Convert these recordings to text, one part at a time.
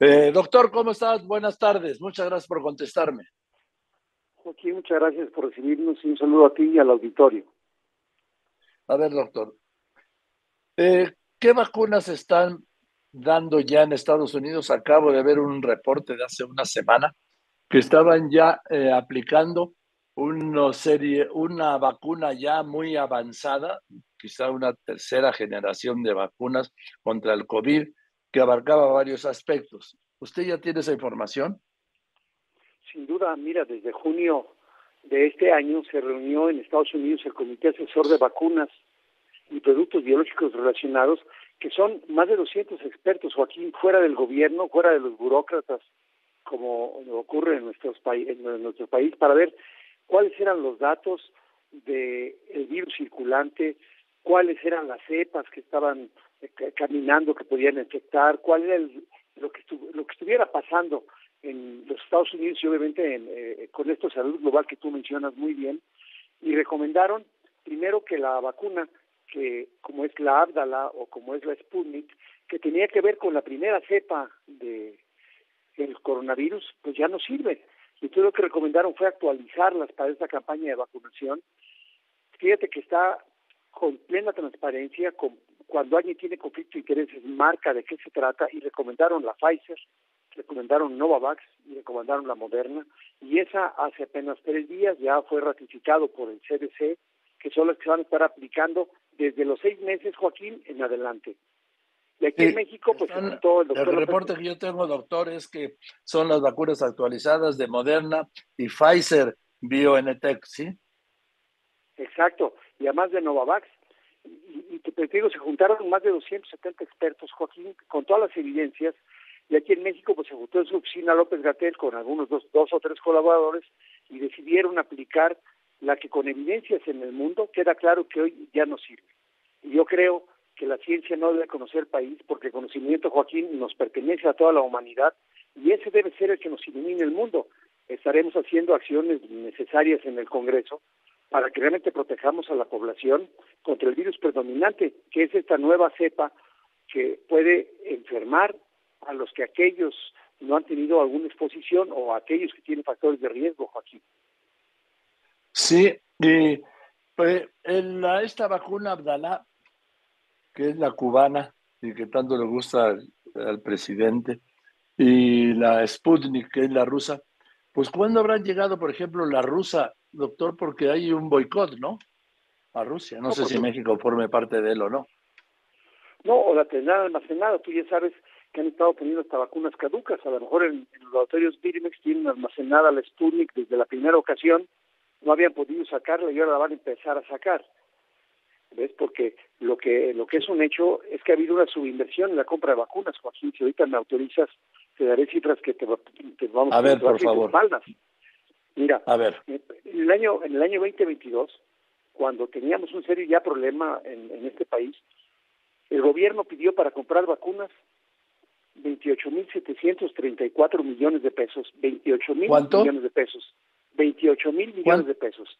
Eh, doctor, ¿cómo estás? Buenas tardes. Muchas gracias por contestarme. Joaquín, muchas gracias por recibirnos y un saludo a ti y al auditorio. A ver, doctor, eh, ¿qué vacunas están dando ya en Estados Unidos? Acabo de ver un reporte de hace una semana que estaban ya eh, aplicando una serie, una vacuna ya muy avanzada, quizá una tercera generación de vacunas contra el COVID que abarcaba varios aspectos. ¿Usted ya tiene esa información? Sin duda, mira, desde junio de este año se reunió en Estados Unidos el Comité Asesor de Vacunas y Productos Biológicos Relacionados, que son más de 200 expertos, Joaquín, fuera del gobierno, fuera de los burócratas, como ocurre en, nuestros en nuestro país, para ver cuáles eran los datos del virus circulante, cuáles eran las cepas que estaban caminando, que podían infectar, cuál era lo, que lo que estuviera pasando en los Estados Unidos y obviamente eh, con esto salud global que tú mencionas muy bien, y recomendaron primero que la vacuna, que como es la Abdala o como es la Sputnik, que tenía que ver con la primera cepa de el coronavirus, pues ya no sirve. Entonces lo que recomendaron fue actualizarlas para esta campaña de vacunación. Fíjate que está con plena transparencia, con, cuando alguien tiene conflicto de intereses, marca de qué se trata y recomendaron la Pfizer, recomendaron Novavax y recomendaron la Moderna y esa hace apenas tres días ya fue ratificado por el CDC que son las que van a estar aplicando desde los seis meses, Joaquín, en adelante. Y aquí en México, pues todo el doctor. El reporte que yo tengo, doctor, es que son las vacunas actualizadas de Moderna y Pfizer BioNTech, ¿sí? Exacto, y además de Novavax. Y, y te digo, se juntaron más de 270 expertos, Joaquín, con todas las evidencias. Y aquí en México, pues se juntó en su oficina López Gatel con algunos dos, dos o tres colaboradores y decidieron aplicar la que con evidencias en el mundo queda claro que hoy ya no sirve. Y yo creo que la ciencia no debe conocer país porque el conocimiento, Joaquín, nos pertenece a toda la humanidad y ese debe ser el que nos ilumine el mundo. Estaremos haciendo acciones necesarias en el Congreso para que realmente protejamos a la población contra el virus predominante, que es esta nueva cepa que puede enfermar a los que aquellos no han tenido alguna exposición o a aquellos que tienen factores de riesgo, Joaquín. Sí, pues, esta vacuna Abdalá que es la cubana y que tanto le gusta al, presidente, y la Sputnik, que es la rusa, pues ¿cuándo habrán llegado, por ejemplo, la rusa, doctor? Porque hay un boicot, ¿no? A Rusia. No, sé si México forme parte de él o no. No, o la tendrán almacenada. Tú ya sabes que han estado poniendo hasta vacunas caducas. A lo mejor en, los laboratorios Birmex tienen almacenada la Sputnik desde la primera ocasión. No habían podido sacarla y ahora la van a empezar a sacar. ¿ves? Porque lo que lo que es un hecho es que ha habido una subinversión en la compra de vacunas, Joaquín. Si ahorita me autorizas, te daré cifras que te, vamos a ver, por favor. Mira, a ver. En el año en el año 2022, cuando teníamos un serio ya problema en, en este país, el gobierno pidió para comprar vacunas 28.734 millones de pesos. 28 mil millones de pesos. 28 mil millones de pesos.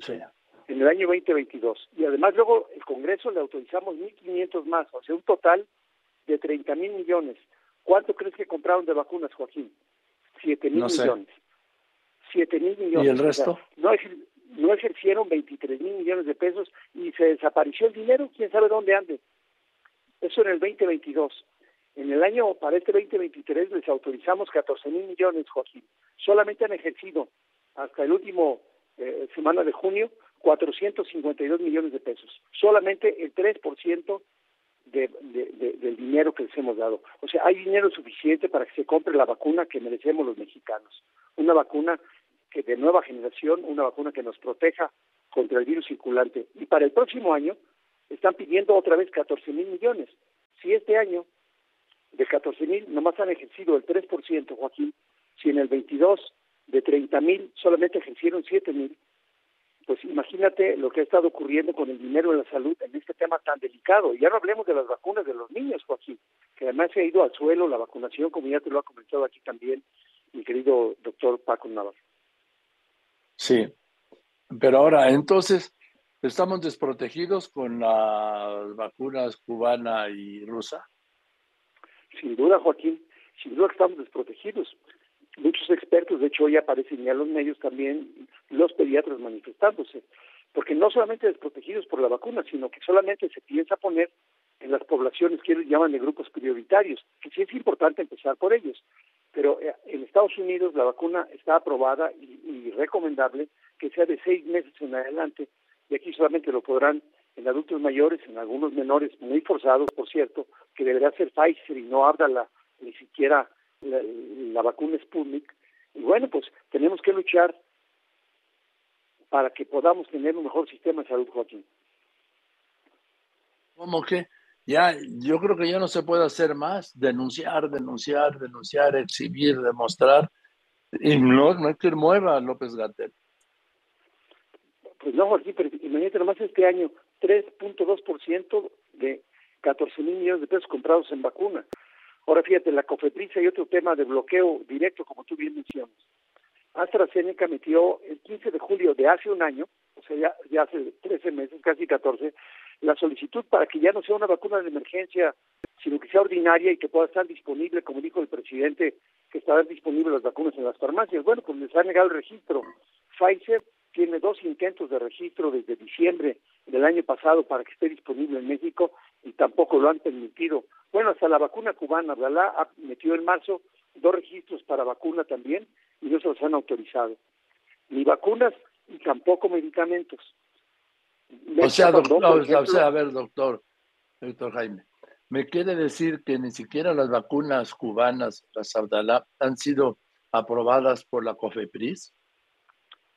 Sí en el año 2022. Y además luego el Congreso le autorizamos 1.500 más, o sea, un total de 30 mil millones. ¿Cuánto crees que compraron de vacunas, Joaquín? 7 mil millones. 7 mil millones. ¿Y el resto? no, no ejercieron 23 mil millones de pesos y se desapareció el dinero, quién sabe dónde ande. Eso en el 2022. En el año, para este 2023, les autorizamos 14 mil millones, Joaquín. Solamente han ejercido hasta el último eh, semana de junio 452 millones de pesos, solamente el 3% de, de, del dinero que les hemos dado. O sea, hay dinero suficiente para que se compre la vacuna que merecemos los mexicanos. Una vacuna que de nueva generación, una vacuna que nos proteja contra el virus circulante. Y para el próximo año están pidiendo otra vez 14 mil millones. Si este año de 14 mil nomás han ejercido el 3%, Joaquín, si en el 22 de 30 mil solamente ejercieron 7 mil, pues imagínate lo que ha estado ocurriendo con el dinero de la salud en este tema tan delicado. Y ya no hablemos de las vacunas de los niños, Joaquín, que además se ha ido al suelo la vacunación, como ya te lo ha comentado aquí también mi querido doctor Paco Navarro. Sí, pero ahora, entonces, ¿estamos desprotegidos con las vacunas cubana y rusa? Sin duda, Joaquín. sin duda estamos desprotegidos. Muchos expertos, de hecho hoy aparecen ya los medios también, los pediatras manifestándose, porque no solamente desprotegidos por la vacuna, sino que solamente se piensa poner en las poblaciones que ellos llaman de grupos prioritarios, que sí es importante empezar por ellos. Pero eh, en Estados Unidos la vacuna está aprobada y, recomendable que sea de seis meses en adelante, y aquí solamente lo podrán en adultos mayores, en algunos menores muy forzados, por cierto, que deberá ser Pfizer y no habla la, ni siquiera la, la vacuna Sputnik. Y bueno, pues tenemos que luchar para que podamos tener un mejor sistema de salud, Joaquín. ¿Cómo que? Ya, yo creo que ya no se puede hacer más, denunciar, denunciar, denunciar, exhibir, demostrar, y no, no hay que mueva López Gatel. Pues no, Joaquín, pero imagínate nomás este año, 3.2% de 14 mil millones de pesos comprados en vacuna. Ahora fíjate, la COFEPRIS hay otro tema de bloqueo directo, como tú bien mencionas. AstraZeneca metió el 15 de julio de hace un año, o sea, ya hace 13 meses, casi 14, la solicitud para que ya no sea una vacuna de emergencia, sino que sea ordinaria y que pueda estar disponible, como dijo el presidente, que estarán disponibles las vacunas en las farmacias. Bueno, pues les ha negado el registro. Pfizer tiene dos intentos de registro desde diciembre del año pasado para que esté disponible en México y tampoco lo han permitido. Bueno, hasta la vacuna cubana. Ha metido en marzo dos registros para vacuna también y no se los han autorizado. Ni vacunas y tampoco medicamentos. O sea, doctor, o sea, a ver, doctor, doctor Jaime, ¿me quiere decir que ni siquiera las vacunas cubanas, las Abdalá, han sido aprobadas por la COFEPRIS?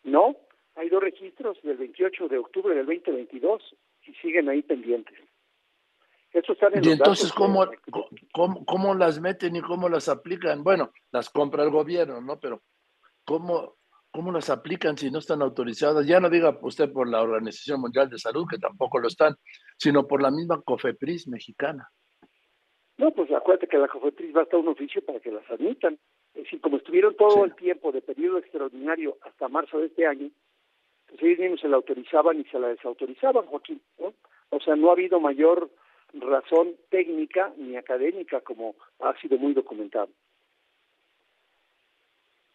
No, hay dos registros del 28 de octubre del 2022 y siguen ahí pendientes. Eso están en y entonces, ¿cómo, ¿cómo, ¿cómo las meten y cómo las aplican? Bueno, las compra el gobierno, ¿no? Pero ¿cómo, ¿cómo las aplican si no están autorizadas? Ya no diga usted por la Organización Mundial de Salud, que tampoco lo están, sino por la misma COFEPRIS mexicana. No, pues acuérdate que la COFEPRIS va a estar un oficio para que las admitan. Es decir, como estuvieron todo el tiempo de periodo extraordinario hasta marzo de este año, pues ellos mismos se la autorizaban y se la desautorizaban, Joaquín. O sea, no ha habido mayor razón técnica ni académica como ha sido muy documentado.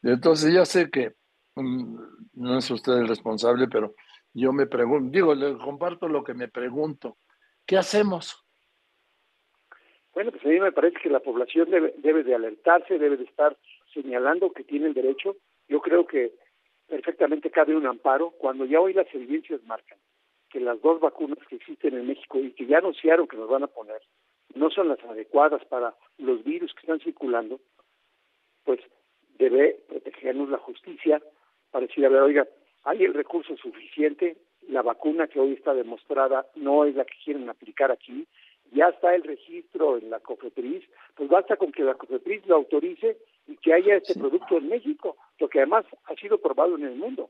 Entonces ya sé que no es usted el responsable, pero yo me pregunto, digo, le comparto lo que me pregunto. ¿Qué hacemos? Bueno, pues a mí me parece que la población debe, debe de alertarse, debe de estar señalando que tiene el derecho. Yo creo que perfectamente cabe un amparo cuando ya hoy las evidencias marcan que las dos vacunas que existen en México y que ya anunciaron que nos van a poner no son las adecuadas para los virus que están circulando, pues debe protegernos la justicia, para decir, a ver, oiga, hay el recurso suficiente, la vacuna que hoy está demostrada no es la que quieren aplicar aquí, ya está el registro en la COFEPRIS, pues basta con que la COFEPRIS lo autorice y que haya este producto en México, lo que además ha sido probado en el mundo.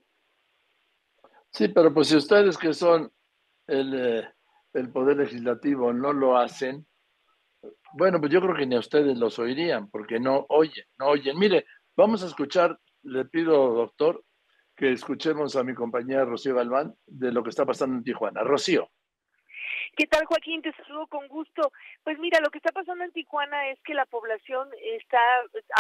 Sí, pero pues si ustedes que son el, eh, el Poder Legislativo no lo hacen, bueno, pues yo creo que ni a ustedes los oirían, porque no oyen, no oyen. Mire, vamos a escuchar, le pido, doctor, que escuchemos a mi compañera Rocío Galván de lo que está pasando en Tijuana. Rocío. ¿Qué tal, Joaquín? Te saludo con gusto. Pues mira, lo que está pasando en Tijuana es que la población está,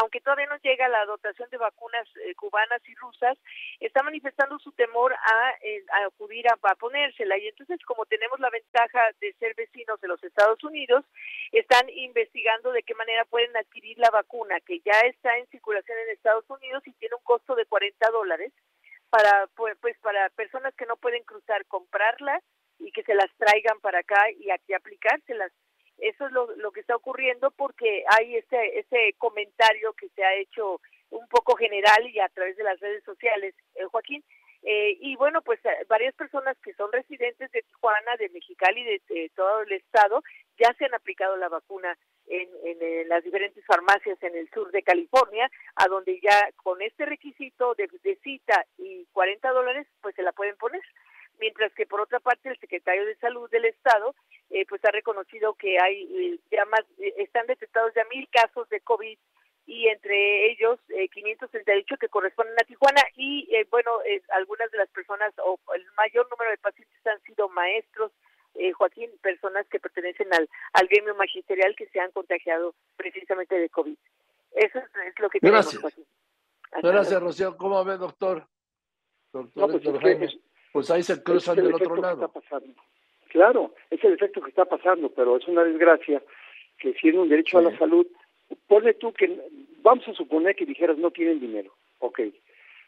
aunque todavía no llega la dotación de vacunas eh, cubanas y rusas, está manifestando su temor a, eh, acudir a, a, ponérsela. Y entonces, como tenemos la ventaja de ser vecinos de los Estados Unidos, están investigando de qué manera pueden adquirir la vacuna, que ya está en circulación en Estados Unidos y tiene un costo de 40 dólares para pues, para personas que no pueden cruzar comprarla y que se las traigan para acá y aquí aplicárselas. Eso es lo, lo que está ocurriendo porque hay ese ese comentario que se ha hecho un poco general y a través de las redes sociales, eh, Joaquín. Eh, y bueno, pues eh, varias personas que son residentes de Tijuana, de Mexicali, de, de todo el estado, ya se han aplicado la vacuna en, en, las diferentes farmacias en el sur de California, a donde ya con este requisito de, de cita y 40 dólares, pues se la pueden poner. Mientras que por otra parte el secretario de Salud del Estado, eh, pues ha reconocido que hay eh, ya más, eh, están detectados ya mil casos de COVID y entre ellos eh, 538 que corresponden a Tijuana y eh, bueno, eh, algunas de las personas o el mayor número de pacientes han sido maestros, eh, Joaquín, personas que pertenecen al, al gremio magisterial que se han contagiado precisamente de COVID. Eso es, lo que Gracias. Gracias, Rocío. ¿Cómo ve, doctor? Doctor, pues, pues, ahí se cruzan del otro lado. Claro, es el efecto que está pasando, pero es una desgracia que siendo un derecho a la salud, pone tú que, vamos a suponer que dijeras no tienen dinero, ok,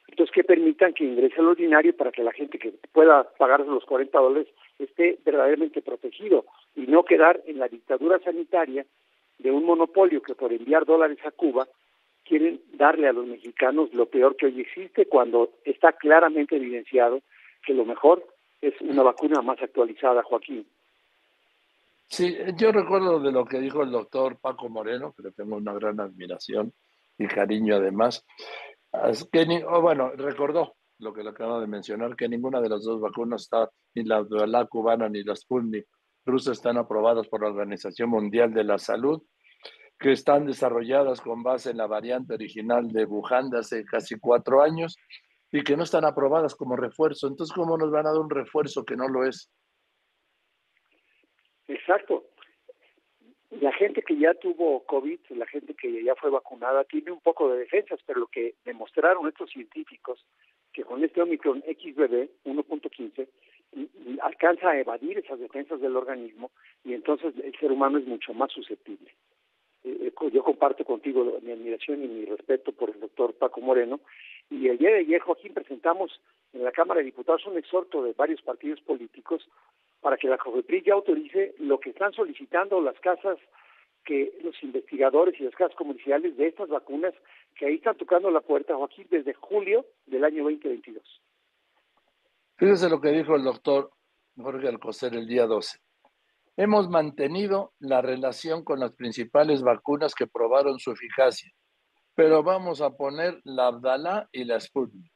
entonces que permitan que ingrese al ordinario para que la gente que pueda pagar los 40 dólares esté verdaderamente protegido y no quedar en la dictadura sanitaria de un monopolio que por enviar dólares a Cuba quieren darle a los mexicanos lo peor que hoy existe cuando está claramente evidenciado que lo mejor es una vacuna más actualizada, Joaquín. Sí, yo recuerdo de lo que dijo el doctor Paco Moreno, que le tengo una gran admiración y cariño además, que bueno, recordó lo que le acabo de mencionar, que ninguna de las dos vacunas está, ni la, la cubana ni la Sputnik rusa están aprobadas por la Organización Mundial de la Salud, que están desarrolladas con base en la variante original de Wuhan de hace casi cuatro años y que no están aprobadas como refuerzo. Entonces, ¿cómo nos van a dar un refuerzo que no lo es? Exacto. La gente que ya tuvo COVID, la gente que ya fue vacunada, tiene un poco de defensas, pero lo que demostraron estos científicos, que con este Omicron XBB 1.15 alcanza a evadir esas defensas del organismo y entonces el ser humano es mucho más susceptible. Eh, eh, yo comparto contigo mi admiración y mi respeto por el doctor Paco Moreno. Y el día de ayer, Joaquín, presentamos en la Cámara de Diputados un exhorto de varios partidos políticos para que la COFEPRIS ya autorice lo que están solicitando las casas que los investigadores y las casas comerciales de estas vacunas que ahí están tocando la puerta, Joaquín, desde julio del año 2022. Fíjese lo que dijo el doctor Jorge Alcocer el día 12. Hemos mantenido la relación con las principales vacunas que probaron su eficacia, pero vamos a poner la Abdala y la Sputnik.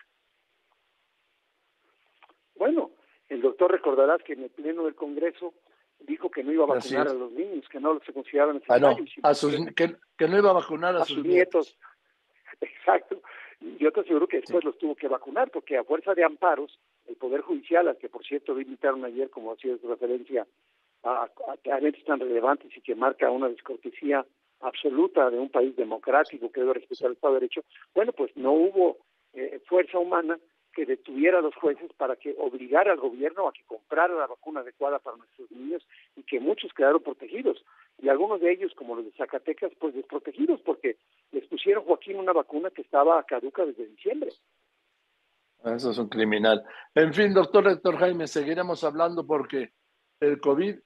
Bueno, el doctor recordarás que en el pleno del Congreso dijo que no iba a vacunar a los niños, que no se consideraban ah, necesarios. que, no iba a vacunar a, sus, nietos. Exacto. Yo te aseguro que después los tuvo que vacunar, porque a fuerza de amparos, el Poder Judicial, al que por cierto invitaron ayer, como hacía referencia a, a, eventos tan relevantes y que marca una descortesía absoluta de un país democrático que debe respetar el Estado de Derecho, bueno, pues no hubo eh, fuerza humana que detuviera a los jueces para que obligara al gobierno a que comprara la vacuna adecuada para nuestros niños y que muchos quedaron protegidos. Y algunos de ellos, como los de Zacatecas, pues desprotegidos porque les pusieron, Joaquín, una vacuna que estaba caduca desde diciembre. Eso es un criminal. En fin, doctor Héctor Jaime, seguiremos hablando porque el COVID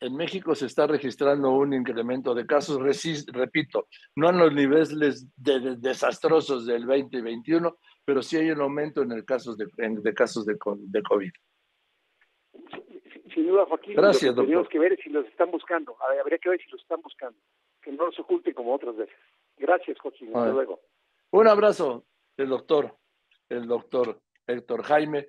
en México se está registrando un incremento de casos, repito, no en los niveles desastrosos del 2021, pero sí hay un aumento en el casos de, casos de, COVID. Sin duda, Joaquín, Gracias, lo que tenemos que ver es si los están buscando. Habría que ver si los están buscando, que no los oculten como otras veces. Gracias, Joaquín. Hasta luego. Un abrazo, el doctor, el doctor Héctor Jaime.